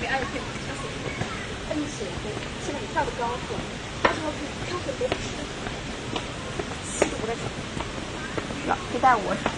一爱你六七个，二十天跳水，现在你跳的高是吧？时候可以跳很多次，气都不带喘。老师带我。